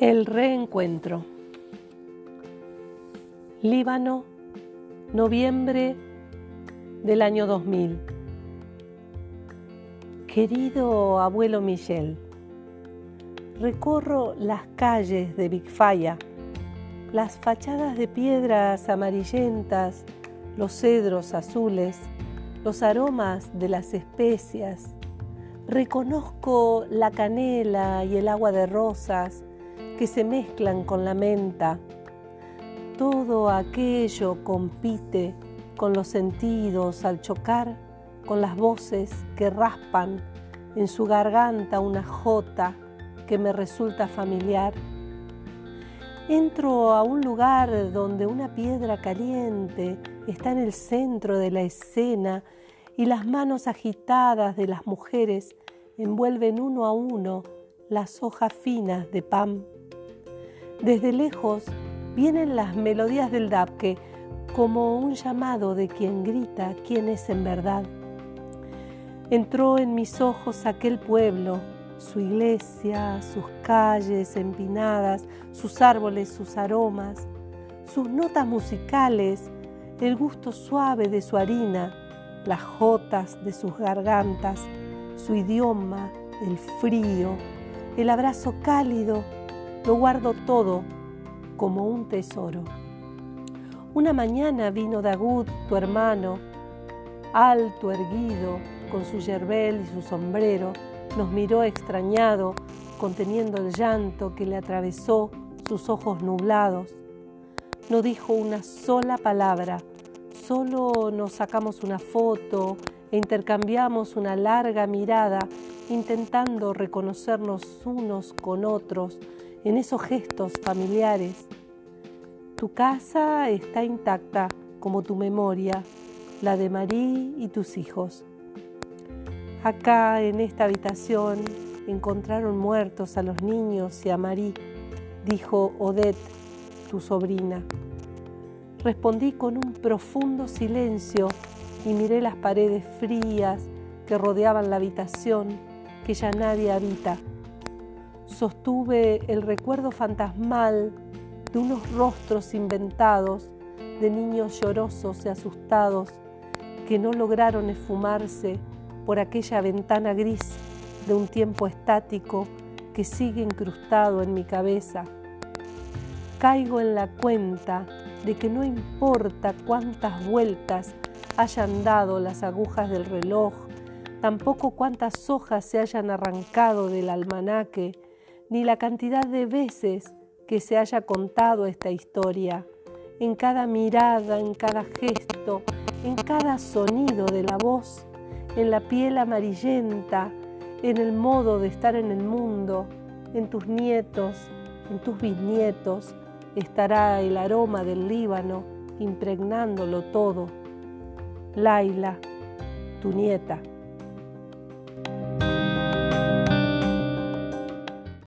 El reencuentro. Líbano, noviembre del año 2000. Querido abuelo Michel, recorro las calles de Bigfaya, las fachadas de piedras amarillentas, los cedros azules, los aromas de las especias. Reconozco la canela y el agua de rosas, que se mezclan con la menta. Todo aquello compite con los sentidos al chocar con las voces que raspan en su garganta una jota que me resulta familiar. Entro a un lugar donde una piedra caliente está en el centro de la escena y las manos agitadas de las mujeres envuelven uno a uno las hojas finas de pan. Desde lejos vienen las melodías del dabke como un llamado de quien grita quién es en verdad. Entró en mis ojos aquel pueblo, su iglesia, sus calles empinadas, sus árboles, sus aromas, sus notas musicales, el gusto suave de su harina, las jotas de sus gargantas, su idioma, el frío, el abrazo cálido lo guardo todo como un tesoro. Una mañana vino Dagud, tu hermano, alto, erguido, con su yerbel y su sombrero, nos miró extrañado, conteniendo el llanto que le atravesó sus ojos nublados. No dijo una sola palabra, solo nos sacamos una foto e intercambiamos una larga mirada, intentando reconocernos unos con otros en esos gestos familiares. Tu casa está intacta como tu memoria, la de Marí y tus hijos. Acá en esta habitación encontraron muertos a los niños y a Marí, dijo Odette, tu sobrina. Respondí con un profundo silencio y miré las paredes frías que rodeaban la habitación que ya nadie habita sostuve el recuerdo fantasmal de unos rostros inventados de niños llorosos y asustados que no lograron esfumarse por aquella ventana gris de un tiempo estático que sigue incrustado en mi cabeza. Caigo en la cuenta de que no importa cuántas vueltas hayan dado las agujas del reloj, tampoco cuántas hojas se hayan arrancado del almanaque, ni la cantidad de veces que se haya contado esta historia, en cada mirada, en cada gesto, en cada sonido de la voz, en la piel amarillenta, en el modo de estar en el mundo, en tus nietos, en tus bisnietos, estará el aroma del Líbano impregnándolo todo. Laila, tu nieta.